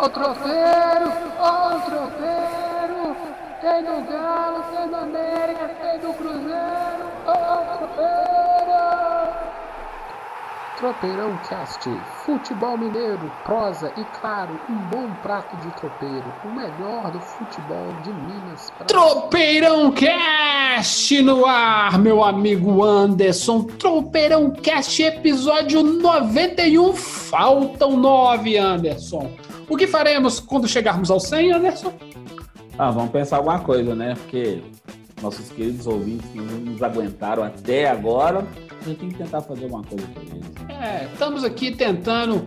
Ó o tropeiro, ó o. Tem do Galo, tem do América, tem do Cruzeiro. Ó o. Tropeirão Cast, futebol mineiro, prosa e claro, um bom prato de tropeiro, o melhor do futebol de Minas. Pra... Tropeirão Cast no ar, meu amigo Anderson. Tropeirão Cast, episódio 91. Faltam nove, Anderson. O que faremos quando chegarmos ao 100, Anderson? Ah, vamos pensar alguma coisa, né? Porque nossos queridos ouvintes não nos aguentaram até agora. A gente tem que tentar fazer alguma coisa por eles. É, estamos aqui tentando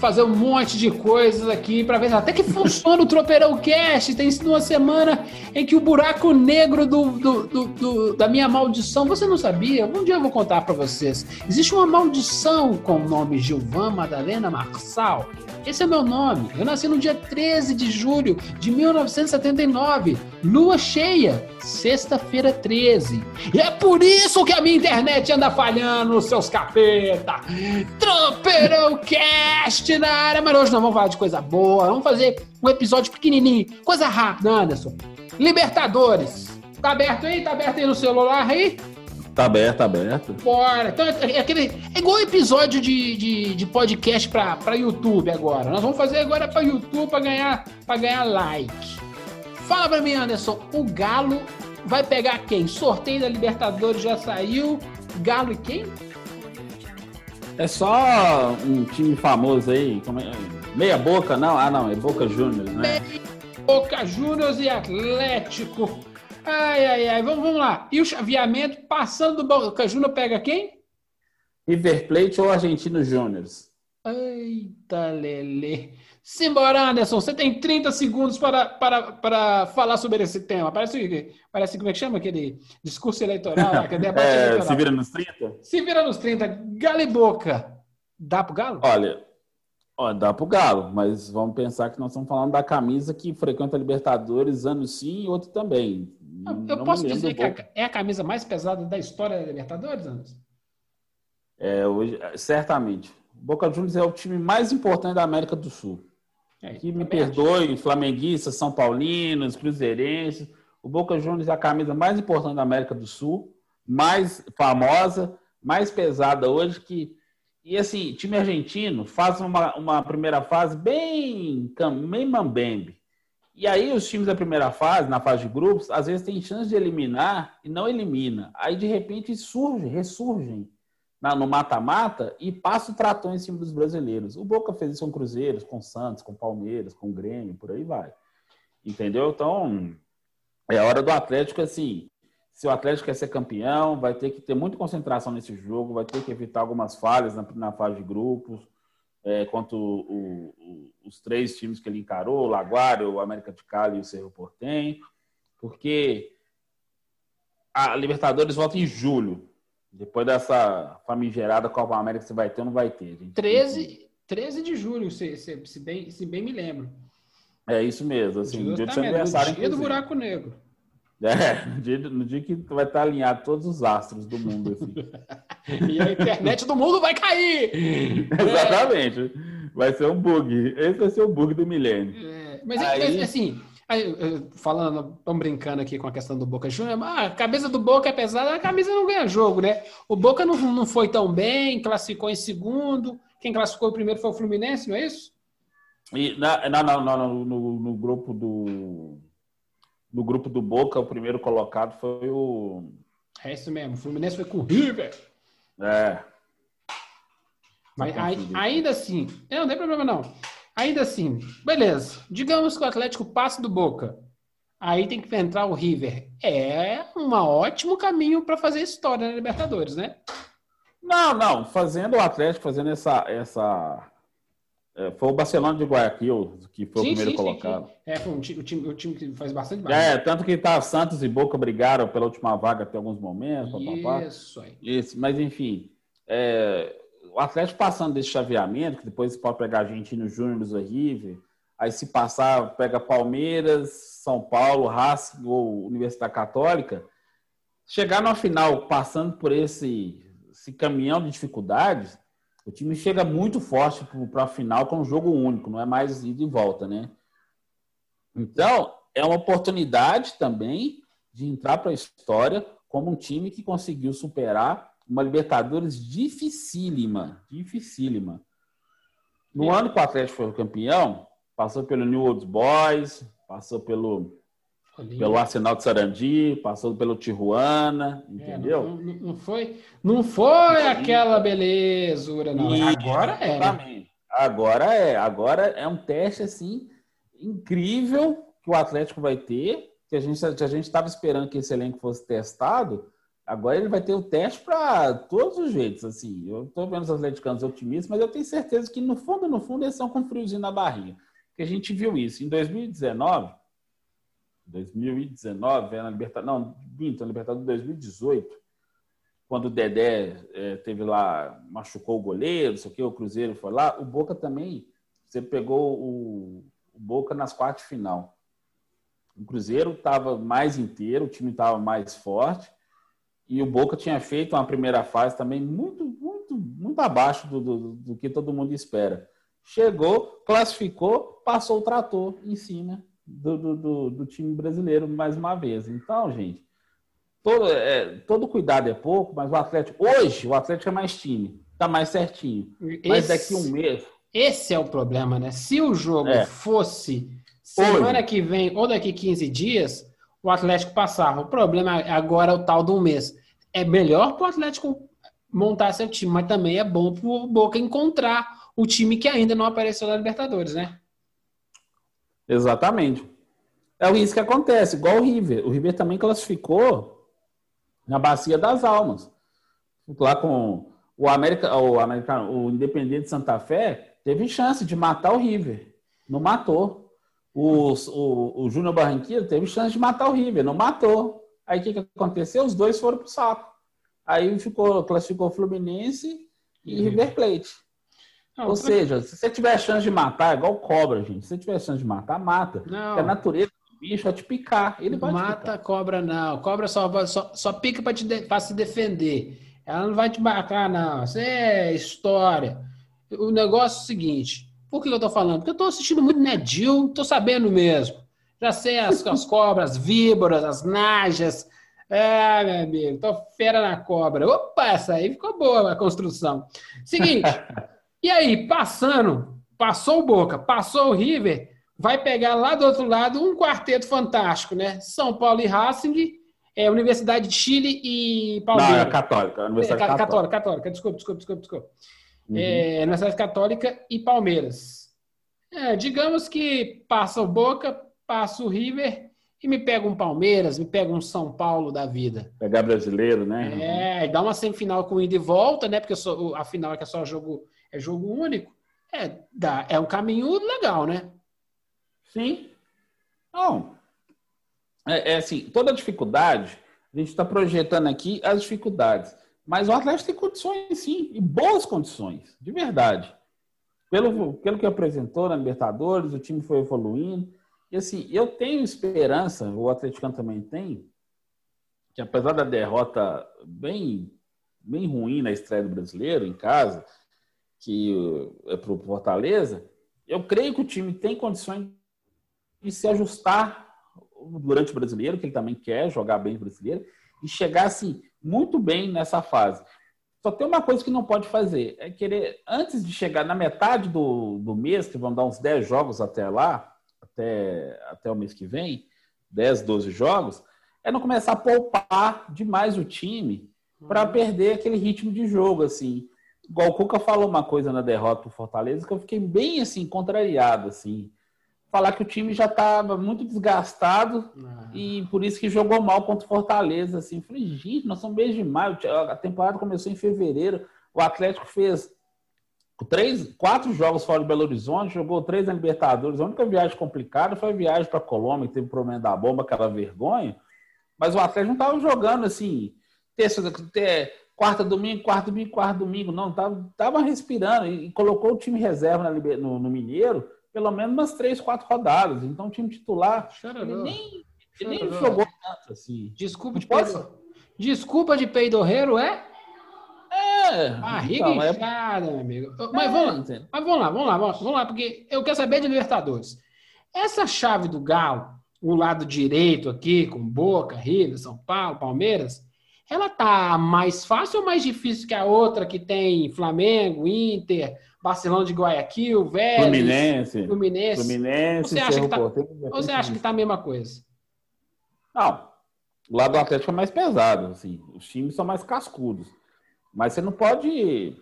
fazer um monte de coisas aqui para ver até que funciona o Tropeirão Cast. Tem sido uma semana em que o buraco negro do, do, do, do da minha maldição, você não sabia? Um dia eu vou contar para vocês. Existe uma maldição com o nome Gilvan Madalena Marçal. Esse é meu nome. Eu nasci no dia 13 de julho de 1979, lua cheia, sexta-feira 13. E é por isso que a minha internet anda falhando, seus capeta. Tropeirão Cast na área, mas hoje não vamos falar de coisa boa, vamos fazer um episódio pequenininho, coisa rápida, Anderson. Libertadores. Tá aberto aí? Tá aberto aí no celular aí? Tá aberto, tá aberto. Bora. Então, é, aquele, é igual episódio de, de, de podcast pra, pra YouTube agora. Nós vamos fazer agora pra YouTube pra ganhar, pra ganhar like. Fala pra mim, Anderson. O Galo vai pegar quem? Sorteio da Libertadores já saiu. Galo e quem? É só um time famoso aí. É? Meia Boca, não? Ah, não. É Boca Juniors, né? Boca Juniors e Atlético. Ai, ai, ai. Vamos, vamos lá. E o chaveamento, passando do Boca Juniors, pega quem? River Plate ou Argentino Júniors? Eita, Lele. Simbora, Anderson. Você tem 30 segundos para, para, para falar sobre esse tema. Parece, parece como é que chama aquele discurso eleitoral? Que é, debate é, eleitoral. Se vira nos 30? Se vira nos 30. Galo e Boca. Dá pro Galo? Olha, ó, dá pro Galo, mas vamos pensar que nós estamos falando da camisa que frequenta a Libertadores ano sim e outro também. Eu não posso dizer que é a camisa mais pesada da história da Libertadores, Anderson? É, hoje, certamente. Boca Juniors é o time mais importante da América do Sul. É, me perdoe, flamenguistas, são paulinos, cruzeirenses. O Boca Juniors é a camisa mais importante da América do Sul, mais famosa, mais pesada hoje que e assim, time argentino faz uma, uma primeira fase bem, bem mambembe. E aí os times da primeira fase, na fase de grupos, às vezes tem chance de eliminar e não elimina. Aí de repente surge, ressurgem na, no mata-mata e passa o trator em cima dos brasileiros. O Boca fez isso com Cruzeiros, com Santos, com Palmeiras, com Grêmio, por aí vai. Entendeu? Então, é hora do Atlético, assim, se o Atlético quer ser campeão, vai ter que ter muita concentração nesse jogo, vai ter que evitar algumas falhas na, na fase de grupos, é, quanto o, o, os três times que ele encarou, o Laguário, o América de Cali e o Cerro Portem, porque a Libertadores volta em julho. Depois dessa famigerada Copa América você vai ter ou não vai ter. Gente. 13, 13 de julho, se, se, se, bem, se bem me lembro. É isso mesmo. Assim, no dia do seu aniversário. dia do buraco negro. É, no dia, no dia que vai estar alinhado todos os astros do mundo. Assim. e a internet do mundo vai cair! Exatamente. É. Vai ser um bug. Esse vai ser o bug do milênio. É, mas, Aí... mas, assim, falando, estamos brincando aqui com a questão do Boca Juniors, ah, a cabeça do Boca é pesada, a camisa não ganha jogo, né? O Boca não, não foi tão bem, classificou em segundo. Quem classificou primeiro foi o Fluminense, não é isso? E, na, não, não, não, no, no grupo do no grupo do Boca, o primeiro colocado foi o. É isso mesmo, o Fluminense foi com o River. É. Mas aí, ainda assim, não, não tem problema não. Ainda assim, beleza. Digamos que o Atlético passa do Boca. Aí tem que entrar o River. É um ótimo caminho para fazer história na Libertadores, né? Não, não. Fazendo o Atlético, fazendo essa, essa é, foi o Barcelona de Guayaquil que foi sim, o primeiro sim, colocado. Sim, é, foi um time, o, time, o time que faz bastante mais. É, tanto que tá Santos e Boca brigaram pela última vaga até alguns momentos. Isso aí. Isso, mas enfim, é, o Atlético passando desse chaveamento, que depois pode pegar Argentino Júnior do River, aí se passar, pega Palmeiras, São Paulo, Racing ou Universidade Católica, chegar na final passando por esse, esse caminhão de dificuldades, O time chega muito forte para a final com um jogo único, não é mais ida e volta, né? Então, é uma oportunidade também de entrar para a história como um time que conseguiu superar uma Libertadores dificílima, dificílima. No é. ano que o Atlético foi campeão, passou pelo New Old Boys, passou pelo pelo Arsenal de Sarandi, passou pelo Tijuana, entendeu? É, não, não, não, foi, não foi aquela belezura, não. E, agora é. Né? Agora é, agora é um teste assim incrível que o Atlético vai ter, que a gente a gente estava esperando que esse elenco fosse testado. Agora ele vai ter o teste para todos os jeitos, assim. Eu estou vendo os atleticanos otimistas, mas eu tenho certeza que no fundo, no fundo, eles são com friozinho na barriga. Que a gente viu isso em 2019 2019, na Libertadores, não, minto, na Libertadores 2018, quando o Dedé é, teve lá, machucou o goleiro, não sei o que, o Cruzeiro foi lá, o Boca também, você pegou o, o Boca nas quartas de final. O Cruzeiro estava mais inteiro, o time estava mais forte, e o Boca tinha feito uma primeira fase também muito, muito, muito abaixo do, do, do que todo mundo espera. Chegou, classificou, passou o trator em cima do, do, do, time brasileiro mais uma vez. Então, gente, todo, é, todo cuidado é pouco, mas o Atlético, hoje, o Atlético é mais time, tá mais certinho. Mas daqui um mês. Esse é o problema, né? Se o jogo é. fosse semana hoje. que vem ou daqui 15 dias, o Atlético passava. O problema agora é o tal do mês. É melhor para o Atlético montar seu time, mas também é bom para o Boca encontrar o time que ainda não apareceu na Libertadores, né? Exatamente. É isso que acontece, igual o River. O River também classificou na Bacia das Almas. Lá com o América, o americano, o Independente Santa Fé teve chance de matar o River, não matou. O, o, o Júnior Barranquilla teve chance de matar o River, não matou. Aí o que, que aconteceu? Os dois foram pro saco. Aí ficou, classificou Fluminense e uhum. River Plate. Não, Ou seja, se você tiver chance de matar, é igual cobra, gente. Se você tiver chance de matar, mata. Não. Porque a natureza do bicho é te picar. Ele vai Mata cobra, não. Cobra só, só, só pica para de, se defender. Ela não vai te matar, não. Isso é história. O negócio é o seguinte. Por que eu tô falando? Porque eu tô assistindo muito Nedil, tô sabendo mesmo. Já sei as, as cobras, as víboras, as najas. É, meu amigo, tô fera na cobra. Opa, essa aí ficou boa a construção. Seguinte. E aí, passando, passou o Boca, passou o River, vai pegar lá do outro lado um quarteto fantástico, né? São Paulo e Racing, é, Universidade de Chile e Palmeiras. Não, é católica. É Universidade é, católica. católica, católica. Desculpa, desculpa, desculpa, desculpa. Uhum. É, Universidade Católica e Palmeiras. É, digamos que passa o Boca, passa o River e me pega um Palmeiras, me pega um São Paulo da vida. Pegar brasileiro, né? É, e dá uma semifinal com ida e volta, né? Porque só, a final é que é só jogo é jogo único, é, dá, é um caminho legal, né? Sim. Não. É, é assim, toda dificuldade, a gente está projetando aqui as dificuldades. Mas o Atlético tem condições, sim, e boas condições, de verdade. Pelo, pelo que apresentou na Libertadores, o time foi evoluindo. E assim, eu tenho esperança, o atleticano também tem, que apesar da derrota bem, bem ruim na estreia do brasileiro em casa, que é para o Fortaleza, eu creio que o time tem condições de se ajustar durante o brasileiro, que ele também quer jogar bem o brasileiro, e chegar assim, muito bem nessa fase. Só tem uma coisa que não pode fazer, é querer, antes de chegar na metade do, do mês, que vão dar uns 10 jogos até lá, até, até o mês que vem, 10, 12 jogos, é não começar a poupar demais o time para uhum. perder aquele ritmo de jogo, assim. Igual o Cuca falou uma coisa na derrota pro Fortaleza que eu fiquei bem assim, contrariado, assim. Falar que o time já estava muito desgastado ah. e por isso que jogou mal contra o Fortaleza, assim. Falei, gente, nós somos mês de maio, a temporada começou em fevereiro, o Atlético fez três, quatro jogos fora de Belo Horizonte, jogou três na Libertadores. A única viagem complicada foi a viagem para Colômbia, que teve problema da bomba, aquela vergonha. Mas o Atlético não estava jogando assim, terça, ter, quarta domingo, quarta domingo, quarta domingo, não, tava, tava respirando e, colocou o time reserva no, no, Mineiro pelo menos umas três, quatro rodadas. Então o time titular ele nem, ele nem jogou tanto assim. Desculpa de peido. Desculpa de peidorreiro, é? É, É, Barriga então, inchada, é... meu amigo. Mas, é, vamos lá, mas vamos lá, vamos lá, vamos lá, porque eu quero saber de Libertadores. Essa chave do Galo, o lado direito aqui, com Boca, River, São Paulo, Palmeiras, ela tá mais fácil ou mais difícil que a outra que tem Flamengo, Inter, Barcelona de Guayaquil, Vélez, Fluminense, Fluminense. Fluminense você acha, que tá, você acha que tá a mesma coisa? Não, o lado do Atlético é mais pesado, assim. Os times são mais cascudos. Mas você não pode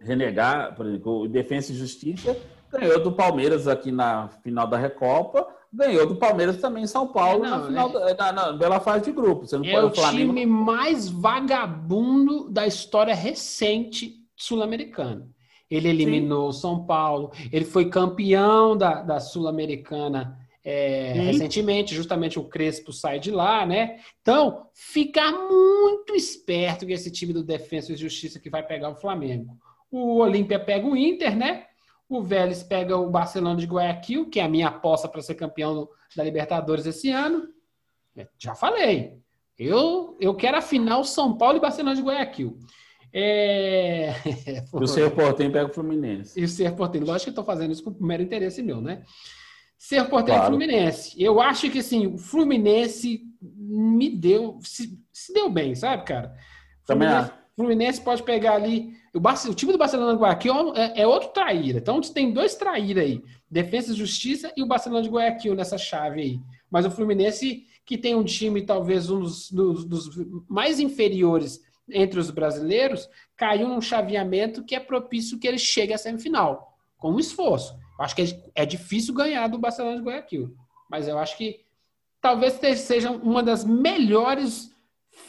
renegar, por exemplo, o Defensa e Justiça ganhou do Palmeiras aqui na final da Recopa, ganhou do Palmeiras também em São Paulo não, na final é... na, na, pela fase de grupo. Você não é pode, o Flamengo... time mais vagabundo da história recente sul-americana. Ele eliminou o São Paulo, ele foi campeão da, da Sul-Americana é, recentemente, justamente o Crespo sai de lá, né? Então, ficar muito esperto que esse time do Defensa e Justiça que vai pegar o Flamengo. O Olímpia pega o Inter, né? O Vélez pega o Barcelona de Guayaquil, que é a minha aposta para ser campeão da Libertadores esse ano. É, já falei. Eu, eu quero a final São Paulo e Barcelona de Guayaquil. É... e o Ser Portenho pega o Fluminense. E o Ser Portenho. Lógico que estou fazendo isso com o mero interesse meu, né? Ser Portenho claro. Fluminense. Eu acho que, assim, o Fluminense me deu... Se, se deu bem, sabe, cara? Também Fluminense, Fluminense pode pegar ali... O, o time do Barcelona de Guayaquil é, é outro traíra. Então, tem dois traíra aí. Defesa e Justiça e o Barcelona de Guayaquil nessa chave aí. Mas o Fluminense, que tem um time talvez um dos, dos, dos mais inferiores entre os brasileiros, caiu num chaveamento que é propício que ele chegue à semifinal, com um esforço. Acho que é, é difícil ganhar do Barcelona de Guayaquil, mas eu acho que talvez seja uma das melhores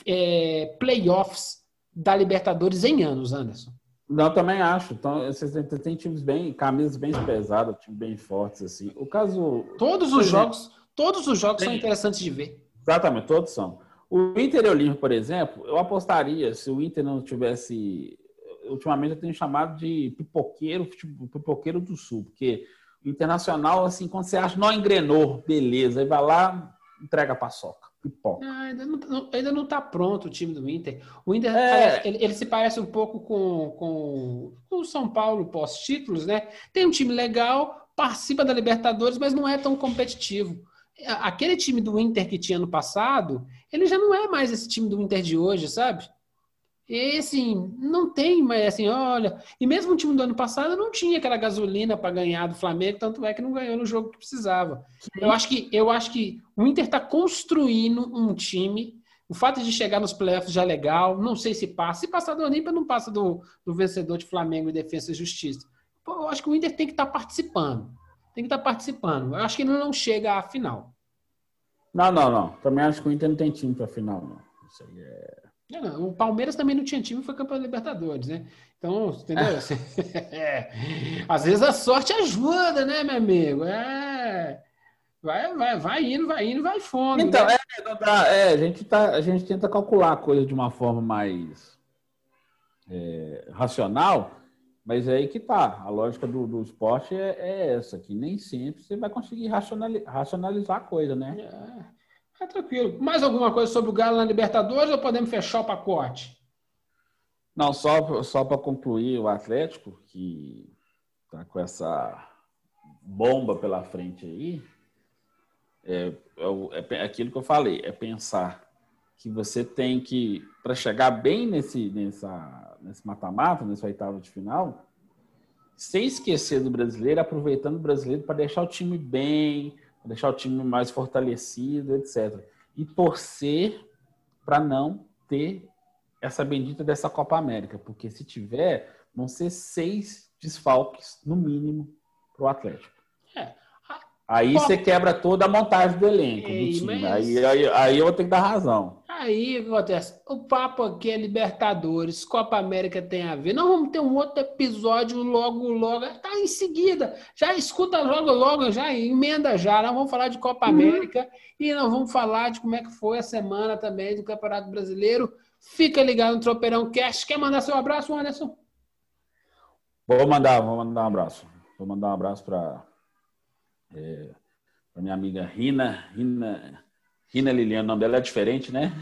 é, playoffs da Libertadores em anos, Anderson. Não, também acho. Então, vocês têm times bem, camisas bem pesadas, times bem fortes assim. O caso Todos os jogos, todos os jogos tem... são interessantes de ver. Exatamente, todos são. O Inter e o Olímpio, por exemplo, eu apostaria se o Inter não tivesse. Ultimamente eu tenho chamado de pipoqueiro, tipo, pipoqueiro do Sul, porque o Internacional, assim, quando você acha, não engrenou, beleza, aí vai lá, entrega a paçoca, pipoca. Ah, ainda, não, ainda não tá pronto o time do Inter. O Inter, é... ele, ele, se parece um pouco com, com, com o São Paulo pós-títulos, né? Tem um time legal, participa da Libertadores, mas não é tão competitivo aquele time do Inter que tinha no passado, ele já não é mais esse time do Inter de hoje, sabe? E assim, não tem mais assim, olha. E mesmo o time do ano passado não tinha aquela gasolina para ganhar do Flamengo, tanto é que não ganhou no jogo que precisava. Eu acho que, eu acho que o Inter está construindo um time. O fato de chegar nos playoffs já é legal. Não sei se passa. Se passar do Olímpia, não passa do, do vencedor de Flamengo e Defesa e Justiça. Pô, eu acho que o Inter tem que estar tá participando tem que estar tá participando. Eu acho que ele não chega à final. Não, não, não. Também acho que o Inter não tem time para final, não. Isso aí é. Não. O Palmeiras também não tinha time e foi campeão da Libertadores, né? Então, entendeu? é. Às vezes a sorte ajuda, né, meu amigo? É. Vai, vai, vai indo, vai indo, vai fundo. Então, né? é, é, a, gente tá, a gente tenta calcular a coisa de uma forma mais é, racional, mas é aí que tá. A lógica do, do esporte é, é, essa, que nem sempre você vai conseguir racionalizar a coisa, né? É, é tranquilo. Mais alguma coisa sobre o Galo na Libertadores ou podemos fechar o pacote? Não, só, só para concluir o Atlético, que tá com essa bomba pela frente aí, é, é, é aquilo que eu falei, é pensar que você tem que, para chegar bem nesse, nessa, nesse mata-mata, nesse oitavo de final, sem esquecer do brasileiro, aproveitando o brasileiro para deixar o time bem, deixar o time mais fortalecido, etc. E torcer para não ter essa bendita dessa Copa América, porque se tiver, vão ser seis desfalques, no mínimo, para o Atlético. É. Aí você quebra toda a montagem do elenco Ei, do time. Mas... Aí, aí, aí eu vou ter que dar razão. Aí o que acontece? O papo aqui é Libertadores, Copa América tem a ver. Nós vamos ter um outro episódio logo, logo. Tá em seguida. Já escuta logo, logo, já emenda já. Nós vamos falar de Copa uhum. América e nós vamos falar de como é que foi a semana também do Campeonato Brasileiro. Fica ligado no Tropeirão Cast. Quer mandar seu abraço, Anderson? Vou mandar, vou mandar um abraço. Vou mandar um abraço para é, minha amiga Rina, Rina Rina Liliana, o nome dela é diferente, né?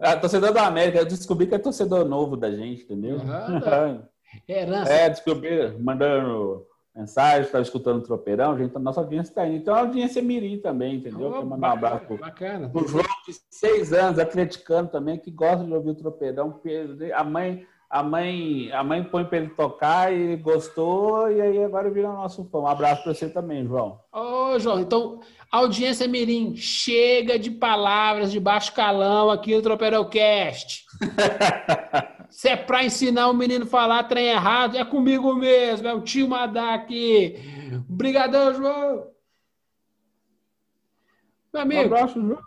É. a torcedor da América, eu descobri que é torcedor novo da gente, entendeu? Uhum. Herança. É, descobri, mandando mensagem, estava escutando o Tropeirão, gente, a nossa audiência está indo. Então a audiência é mirim também, entendeu? Oh, mandar um abraço pro, bacana. pro João, de seis anos, atleticano também, que gosta de ouvir o Tropeirão. A mãe a mãe, a mãe põe para ele tocar e gostou, e aí agora vira nosso fã. Um abraço para você também, João. Ô, João, então, audiência Mirim, chega de palavras de baixo calão aqui no Tropeirocast. Se é para ensinar o menino a falar trem errado, é comigo mesmo, é o tio Madá aqui. Obrigadão, João. Meu amigo. Um abraço, João.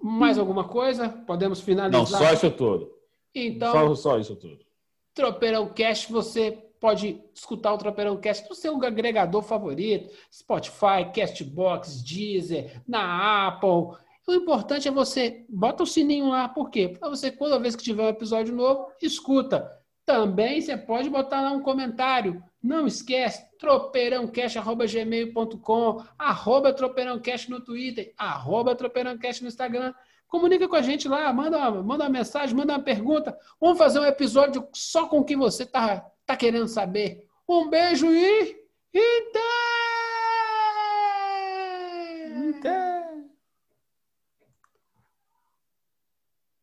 Mais alguma coisa? Podemos finalizar? Não, só isso tudo. Então, só, só isso tudo. Tropeirão Cast, você pode escutar o Tropeirão Cast no seu agregador favorito, Spotify, Castbox, Deezer, na Apple. O importante é você bota o sininho lá, por quê? Para você, toda vez que tiver um episódio novo, escuta. Também você pode botar lá um comentário. Não esquece, tropeirãocast.gmail.com, arroba tropeirãocast no Twitter, arroba tropeirãocast no Instagram. Comunica com a gente lá, manda uma, manda uma mensagem, manda uma pergunta. Vamos fazer um episódio só com o que você tá, tá querendo saber. Um beijo e. Então!